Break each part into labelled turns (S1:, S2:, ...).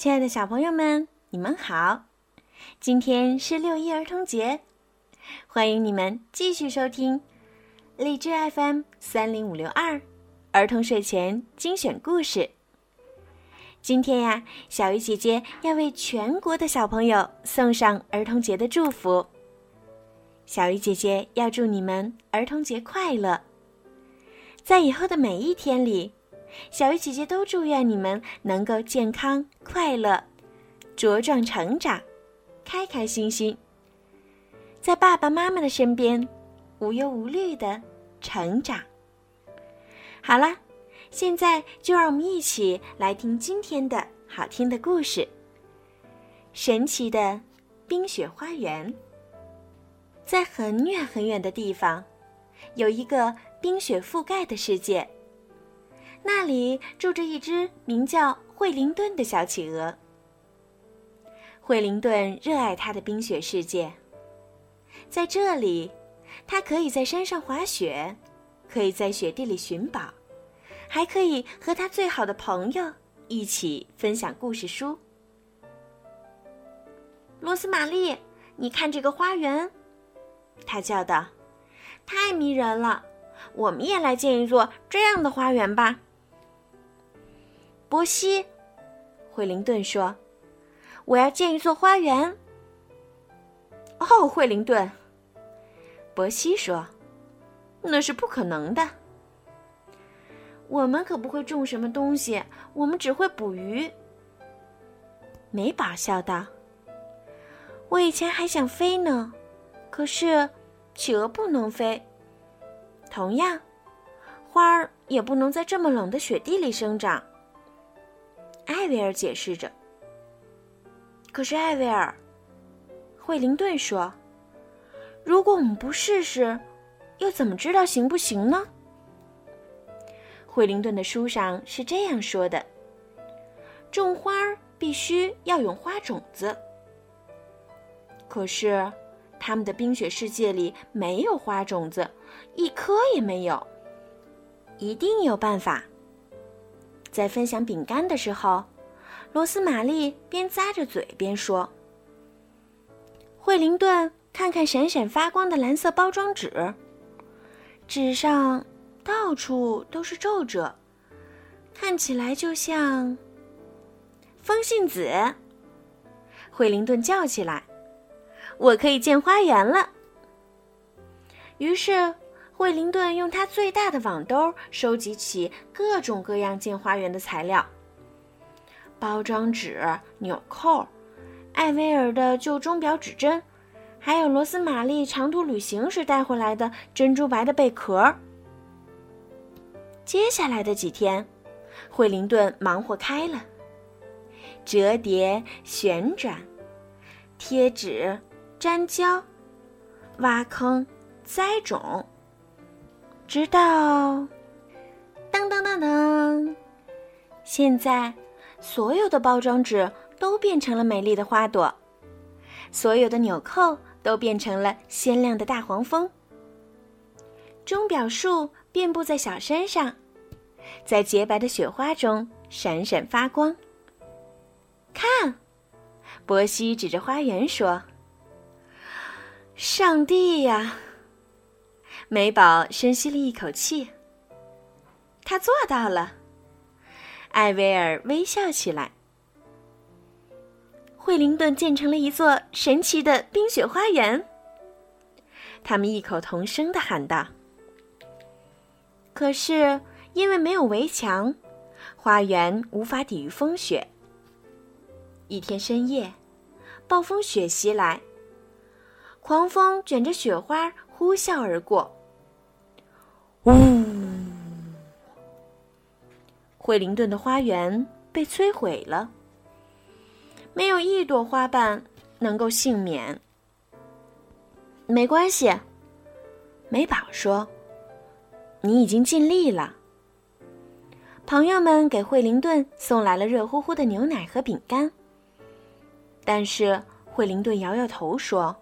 S1: 亲爱的小朋友们，你们好！今天是六一儿童节，欢迎你们继续收听荔枝 FM 三零五六二儿童睡前精选故事。今天呀，小鱼姐姐要为全国的小朋友送上儿童节的祝福。小鱼姐姐要祝你们儿童节快乐！在以后的每一天里。小鱼姐姐都祝愿你们能够健康快乐、茁壮成长、开开心心，在爸爸妈妈的身边无忧无虑的成长。好了，现在就让我们一起来听今天的好听的故事——神奇的冰雪花园。在很远很远的地方，有一个冰雪覆盖的世界。那里住着一只名叫惠灵顿的小企鹅。惠灵顿热爱他的冰雪世界，在这里，他可以在山上滑雪，可以在雪地里寻宝，还可以和他最好的朋友一起分享故事书。罗斯玛丽，你看这个花园，他叫道：“太迷人了！我们也来建一座这样的花园吧。”波西，惠灵顿说：“我要建一座花园。”哦，惠灵顿，波西说：“那是不可能的。我们可不会种什么东西，我们只会捕鱼。”美宝笑道：“我以前还想飞呢，可是企鹅不能飞。同样，花儿也不能在这么冷的雪地里生长。”艾薇儿解释着。可是艾薇儿，惠灵顿说：“如果我们不试试，又怎么知道行不行呢？”惠灵顿的书上是这样说的：“种花必须要用花种子。可是，他们的冰雪世界里没有花种子，一颗也没有。一定有办法。”在分享饼干的时候，罗斯玛丽边咂着嘴边说：“惠灵顿，看看闪闪发光的蓝色包装纸，纸上到处都是皱褶，看起来就像风信子。”惠灵顿叫起来：“我可以建花园了！”于是。惠灵顿用他最大的网兜收集起各种各样建花园的材料：包装纸、纽扣、艾薇儿的旧钟表指针，还有罗斯玛丽长途旅行时带回来的珍珠白的贝壳。接下来的几天，惠灵顿忙活开了：折叠、旋转、贴纸、粘胶、挖坑、栽种。直到，当当当当，现在所有的包装纸都变成了美丽的花朵，所有的纽扣都变成了鲜亮的大黄蜂。钟表树遍布在小山上，在洁白的雪花中闪闪发光。看，波西指着花园说：“上帝呀！”美宝深吸了一口气。他做到了。艾薇儿微笑起来。惠灵顿建成了一座神奇的冰雪花园。他们异口同声的喊道：“可是因为没有围墙，花园无法抵御风雪。一天深夜，暴风雪袭来，狂风卷着雪花呼啸而过。”呜！惠灵顿的花园被摧毁了，没有一朵花瓣能够幸免。没关系，美宝说：“你已经尽力了。”朋友们给惠灵顿送来了热乎乎的牛奶和饼干，但是惠灵顿摇摇头说：“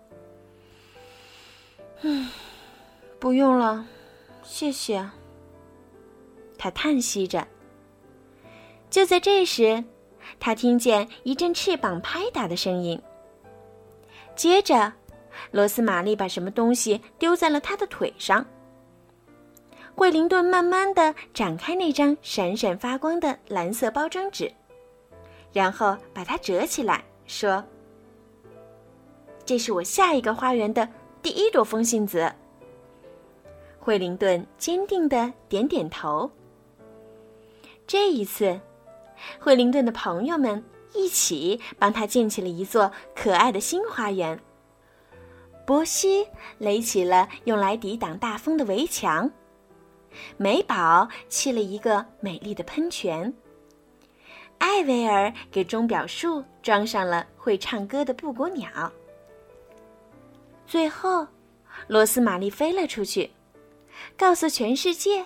S1: 嗯，不用了。”谢谢。他叹息着。就在这时，他听见一阵翅膀拍打的声音。接着，罗斯玛丽把什么东西丢在了他的腿上。惠灵顿慢慢的展开那张闪闪发光的蓝色包装纸，然后把它折起来，说：“这是我下一个花园的第一朵风信子。”惠灵顿坚定的点点头。这一次，惠灵顿的朋友们一起帮他建起了一座可爱的新花园。波西垒起了用来抵挡大风的围墙。美宝砌了一个美丽的喷泉。艾薇儿给钟表树装上了会唱歌的布谷鸟。最后，罗斯玛丽飞了出去，告诉全世界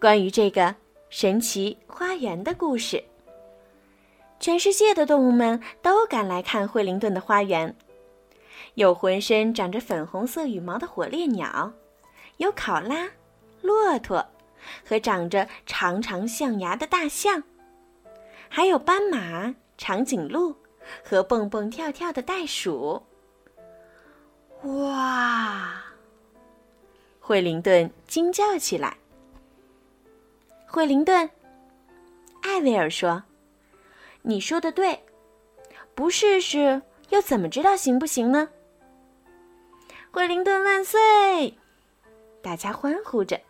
S1: 关于这个神奇花园的故事。全世界的动物们都赶来看惠灵顿的花园，有浑身长着粉红色羽毛的火烈鸟，有考拉。骆驼，和长着长长象牙的大象，还有斑马、长颈鹿和蹦蹦跳跳的袋鼠。哇！惠灵顿惊叫起来。惠灵顿，艾薇儿说：“你说的对，不试试又怎么知道行不行呢？”惠灵顿万岁！大家欢呼着。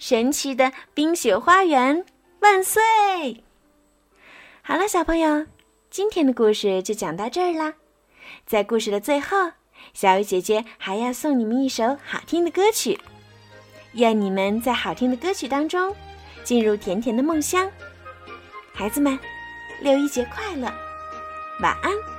S1: 神奇的冰雪花园，万岁！好了，小朋友，今天的故事就讲到这儿啦。在故事的最后，小雨姐姐还要送你们一首好听的歌曲。愿你们在好听的歌曲当中，进入甜甜的梦乡。孩子们，六一节快乐，晚安。